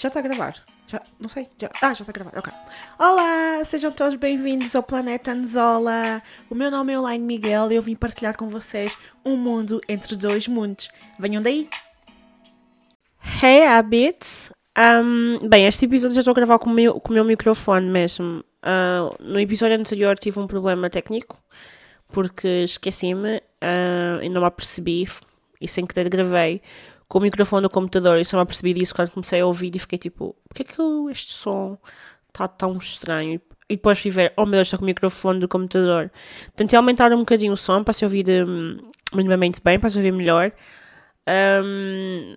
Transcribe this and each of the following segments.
Já está a gravar? Já, não sei. Já, ah, já está a gravar, ok. Olá, sejam todos bem-vindos ao Planeta Anzola. O meu nome é Elaine Miguel e eu vim partilhar com vocês um mundo entre dois mundos. Venham daí! Hey, Habits! Um, bem, este episódio já estou a gravar com o meu, com o meu microfone mesmo. Uh, no episódio anterior tive um problema técnico porque esqueci-me uh, e não me apercebi e sem querer gravei com o microfone do computador e só me apercebi disso quando comecei a ouvir e fiquei tipo, porquê que este som está tão estranho? E depois fui ver, oh meu Deus, está com o microfone do computador. Tentei aumentar um bocadinho o som para se ouvir um, minimamente bem, para se ouvir melhor. Um,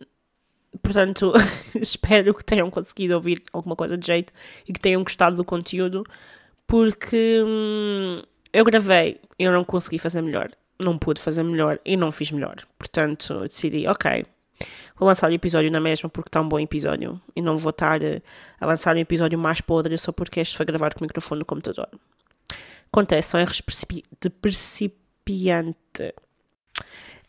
portanto, espero que tenham conseguido ouvir alguma coisa de jeito e que tenham gostado do conteúdo, porque hum, eu gravei eu não consegui fazer melhor. Não pude fazer melhor e não fiz melhor. Portanto, decidi, ok, Vou lançar o episódio na mesma porque está um bom episódio e não vou estar a lançar um episódio mais podre só porque este foi gravado com o microfone no computador. Acontece, são erros de principiante.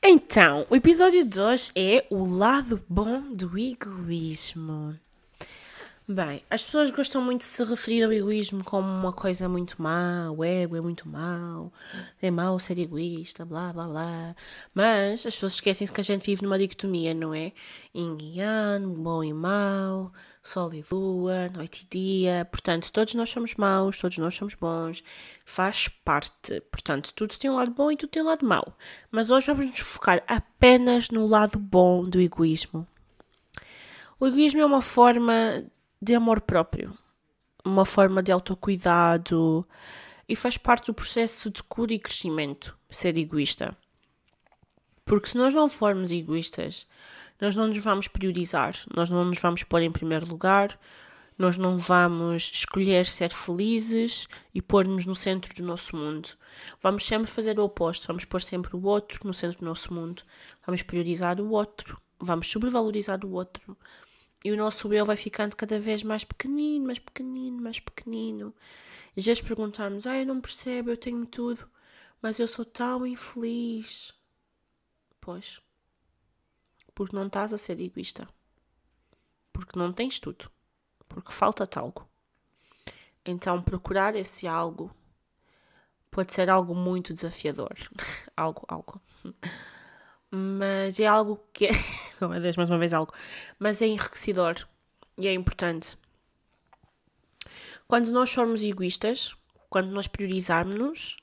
Então, o episódio de hoje é o lado bom do egoísmo. Bem, as pessoas gostam muito de se referir ao egoísmo como uma coisa muito má, o ego é muito mau, é mau ser egoísta, blá blá blá. Mas as pessoas esquecem-se que a gente vive numa dicotomia, não é? Yin yang, bom e mau, sol e lua, noite e dia. Portanto, todos nós somos maus, todos nós somos bons, faz parte. Portanto, tudo tem um lado bom e tudo tem um lado mau. Mas hoje vamos nos focar apenas no lado bom do egoísmo. O egoísmo é uma forma de amor próprio, uma forma de autocuidado e faz parte do processo de cura e crescimento ser egoísta. Porque se nós não formos egoístas, nós não nos vamos priorizar, nós não nos vamos pôr em primeiro lugar, nós não vamos escolher ser felizes e pôr-nos no centro do nosso mundo. Vamos sempre fazer o oposto, vamos pôr sempre o outro no centro do nosso mundo, vamos priorizar o outro, vamos sobrevalorizar o outro, e o nosso eu vai ficando cada vez mais pequenino, mais pequenino, mais pequenino. E às vezes Ah, eu não percebo, eu tenho tudo, mas eu sou tão infeliz. Pois. Porque não estás a ser egoísta. Porque não tens tudo. Porque falta-te algo. Então, procurar esse algo pode ser algo muito desafiador. algo, algo mas é algo que mais uma vez algo. Mas é enriquecedor e é importante. Quando nós formos egoístas, quando nós priorizarmos-nos,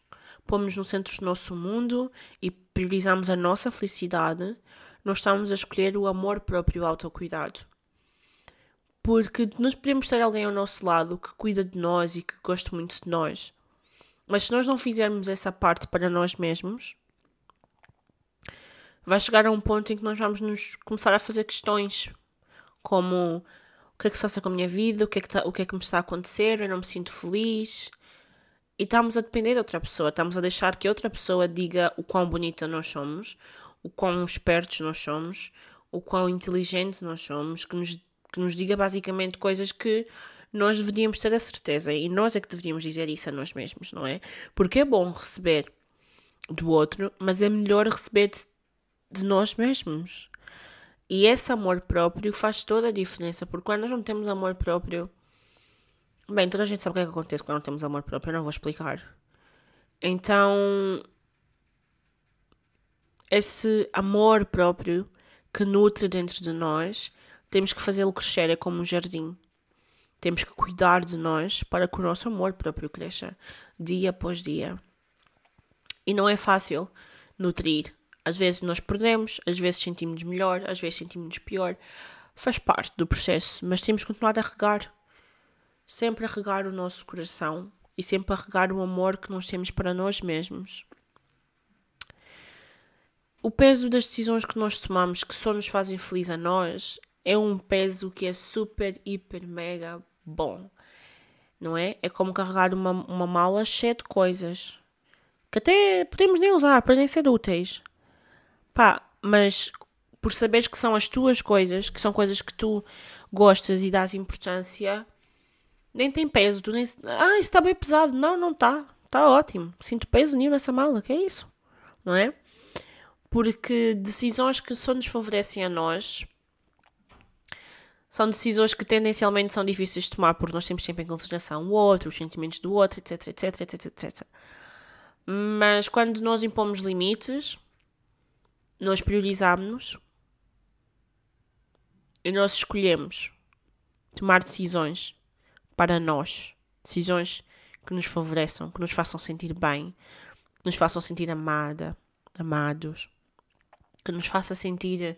pomos no centro do nosso mundo e priorizamos a nossa felicidade, nós estamos a escolher o amor próprio, o autocuidado. Porque nós podemos ter alguém ao nosso lado que cuida de nós e que gosta muito de nós. Mas se nós não fizermos essa parte para nós mesmos, vai chegar a um ponto em que nós vamos nos começar a fazer questões como o que é que se passa com a minha vida, o que é que, tá, o que, é que me está a acontecer, eu não me sinto feliz. E estamos a depender de outra pessoa, estamos a deixar que outra pessoa diga o quão bonita nós somos, o quão espertos nós somos, o quão inteligentes nós somos, que nos, que nos diga basicamente coisas que nós deveríamos ter a certeza e nós é que deveríamos dizer isso a nós mesmos, não é? Porque é bom receber do outro, mas é melhor receber de nós mesmos. E esse amor próprio faz toda a diferença, porque quando nós não temos amor próprio. Bem, toda a gente sabe o que é que acontece quando não temos amor próprio, eu não vou explicar. Então, esse amor próprio que nutre dentro de nós, temos que fazê-lo crescer, é como um jardim. Temos que cuidar de nós para que o nosso amor próprio cresça dia após dia. E não é fácil nutrir às vezes nós perdemos, às vezes sentimos melhor, às vezes sentimos pior. Faz parte do processo, mas temos que continuar a regar. Sempre a regar o nosso coração e sempre a regar o amor que nós temos para nós mesmos. O peso das decisões que nós tomamos, que só nos fazem feliz a nós, é um peso que é super, hiper, mega bom. Não é? É como carregar uma, uma mala cheia de coisas que até podemos nem usar, podem ser úteis. Pá, mas por saberes que são as tuas coisas, que são coisas que tu gostas e dás importância, nem tem peso. Tu nem. Ah, isso está bem pesado. Não, não está. Está ótimo. Sinto peso nenhum nessa mala. Que é isso? Não é? Porque decisões que só nos favorecem a nós São decisões que tendencialmente são difíceis de tomar porque nós temos sempre em consideração o outro, os sentimentos do outro, etc, etc, etc, etc. Mas quando nós impomos limites, nós priorizamos e nós escolhemos tomar decisões para nós. Decisões que nos favoreçam, que nos façam sentir bem, que nos façam sentir amada, amados, que nos faça sentir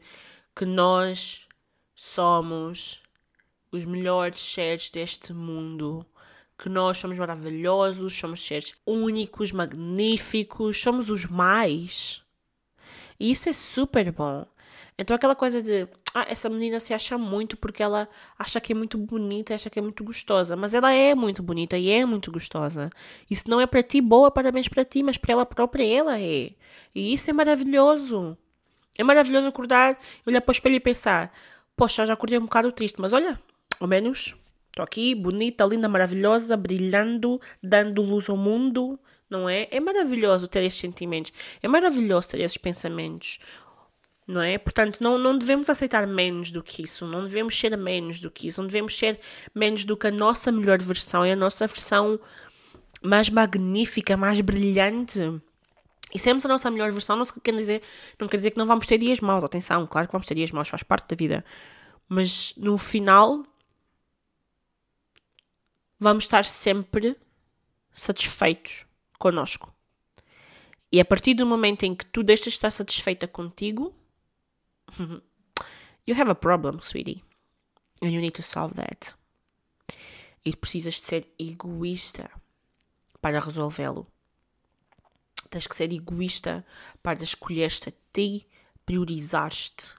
que nós somos os melhores seres deste mundo, que nós somos maravilhosos, somos seres únicos, magníficos, somos os mais. E isso é super bom. Então aquela coisa de, ah, essa menina se acha muito porque ela acha que é muito bonita, acha que é muito gostosa, mas ela é muito bonita e é muito gostosa. Isso não é para ti boa, parabéns para ti, mas para ela própria ela é. E isso é maravilhoso. É maravilhoso acordar, olhar para o espelho e pensar: Poxa, já acordei um bocado triste, mas olha, ao menos estou aqui, bonita, linda, maravilhosa, brilhando, dando luz ao mundo, não é? É maravilhoso ter esses sentimentos, é maravilhoso ter esses pensamentos, não é? Portanto, não, não devemos aceitar menos do que isso, não devemos ser menos do que isso, não devemos ser menos do que a nossa melhor versão, é a nossa versão mais magnífica, mais brilhante. E sermos a nossa melhor versão não quer dizer, não quer dizer que não vamos ter dias maus. Atenção, claro que vamos ter dias maus, faz parte da vida. Mas no final vamos estar sempre satisfeitos connosco. E a partir do momento em que tu deixas de estar satisfeita contigo, you have a problem, sweetie. And you need to solve that. E precisas de ser egoísta para resolvê-lo. Tens que ser egoísta para escolher-te a ti, priorizar-te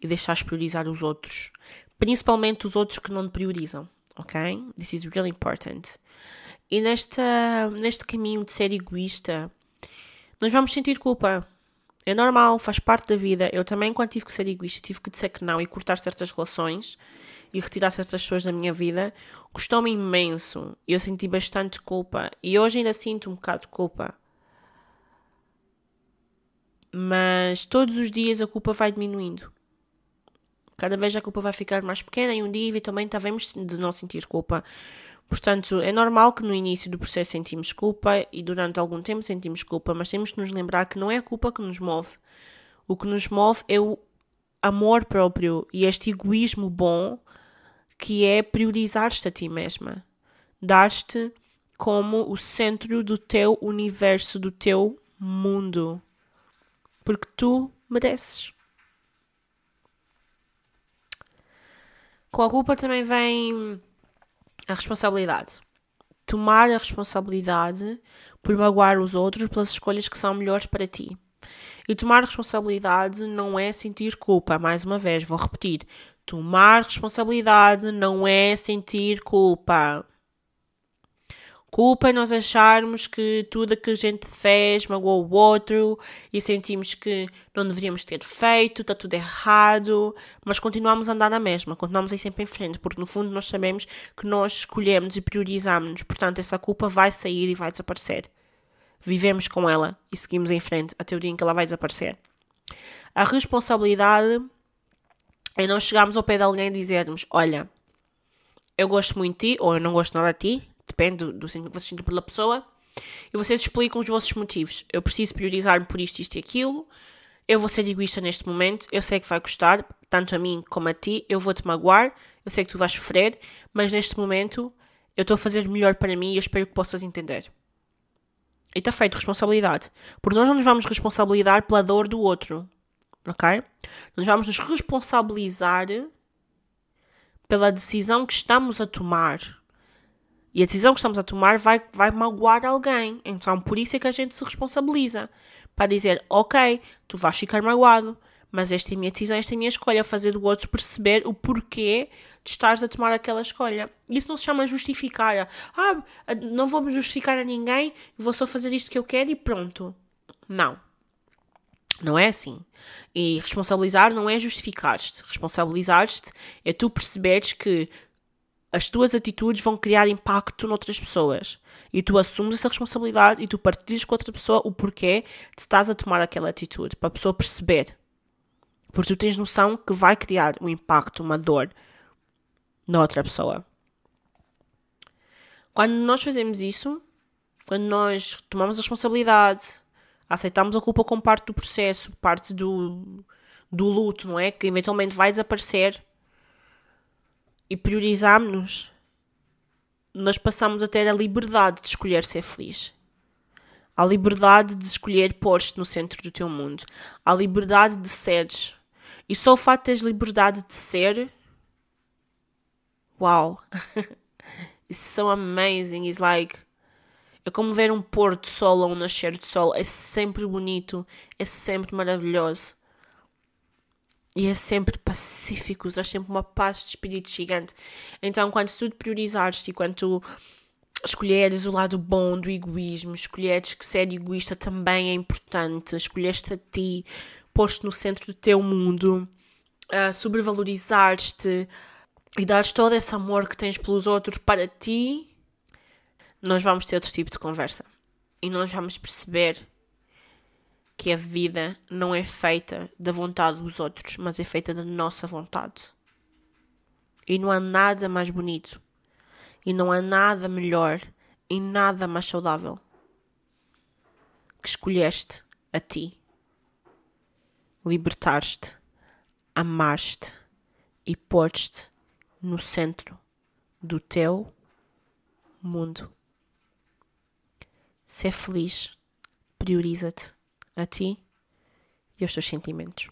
e deixares priorizar os outros. Principalmente os outros que não te priorizam, ok? This is really important. E nesta, neste caminho de ser egoísta, nós vamos sentir culpa. É normal, faz parte da vida. Eu também, quando tive que ser egoísta, tive que dizer que não e cortar certas relações e retirar certas pessoas da minha vida, custou-me imenso. Eu senti bastante culpa. E hoje ainda sinto um bocado de culpa mas todos os dias a culpa vai diminuindo. Cada vez a culpa vai ficar mais pequena e um dia eventualmente devemos de não sentir culpa. Portanto, é normal que no início do processo sentimos culpa e durante algum tempo sentimos culpa, mas temos de nos lembrar que não é a culpa que nos move. O que nos move é o amor próprio e este egoísmo bom que é priorizar-te a ti mesma. Dar-te como o centro do teu universo, do teu mundo porque tu mereces. Com a culpa também vem a responsabilidade. Tomar a responsabilidade por magoar os outros pelas escolhas que são melhores para ti. E tomar responsabilidade não é sentir culpa. Mais uma vez, vou repetir. Tomar responsabilidade não é sentir culpa. Culpa é nós acharmos que tudo que a gente fez magoou o outro e sentimos que não deveríamos ter feito, está tudo errado, mas continuamos a andar na mesma, continuamos a ir sempre em frente, porque no fundo nós sabemos que nós escolhemos e priorizamos, portanto essa culpa vai sair e vai desaparecer. Vivemos com ela e seguimos em frente até o dia em que ela vai desaparecer. A responsabilidade é nós chegarmos ao pé de alguém e dizermos: Olha, eu gosto muito de ti, ou eu não gosto nada de ti, depende do, do que vocês sentem pela pessoa, e vocês explicam os vossos motivos. Eu preciso priorizar-me por isto, isto e aquilo. Eu vou ser egoísta neste momento. Eu sei que vai custar, tanto a mim como a ti. Eu vou-te magoar. Eu sei que tu vais sofrer. Mas neste momento, eu estou a fazer melhor para mim e eu espero que possas entender. E está feito, responsabilidade. Porque nós não nos vamos responsabilizar pela dor do outro. Ok? Nós vamos nos responsabilizar pela decisão que estamos a tomar e a decisão que estamos a tomar vai, vai magoar alguém. Então, por isso é que a gente se responsabiliza. Para dizer, ok, tu vais ficar magoado, mas esta é a minha decisão, esta é a minha escolha. Fazer do outro perceber o porquê de estares a tomar aquela escolha. Isso não se chama justificar. Ah, não vou me justificar a ninguém, vou só fazer isto que eu quero e pronto. Não. Não é assim. E responsabilizar não é justificar-te. Responsabilizar-te é tu perceberes que as tuas atitudes vão criar impacto noutras pessoas. E tu assumes essa responsabilidade e tu partilhas com outra pessoa o porquê de estás a tomar aquela atitude, para a pessoa perceber. Porque tu tens noção que vai criar um impacto, uma dor na outra pessoa. Quando nós fazemos isso, quando nós tomamos a responsabilidade, aceitamos a culpa como parte do processo, parte do, do luto, não é? Que eventualmente vai desaparecer e priorizamos-nos, nós passamos a ter a liberdade de escolher ser feliz. A liberdade de escolher pôr-te no centro do teu mundo. A liberdade de seres. E só o facto de teres liberdade de ser. Uau! It's so amazing. It's like. É como ver um pôr de sol ou um nascer de sol. É sempre bonito. É sempre maravilhoso. E é sempre pacífico. Dá sempre uma paz de espírito gigante. Então, quando tu te priorizares e quando tu escolheres o lado bom do egoísmo, escolheres que ser egoísta também é importante, escolheste a ti, posto no centro do teu mundo, uh, sobrevalorizar-te e dares todo esse amor que tens pelos outros para ti, nós vamos ter outro tipo de conversa. E nós vamos perceber que a vida não é feita da vontade dos outros, mas é feita da nossa vontade. E não há nada mais bonito e não há nada melhor e nada mais saudável que escolheste a ti. Libertaste, amaste e pôs-te no centro do teu mundo. Ser feliz, prioriza-te a ti e aos teus sentimentos.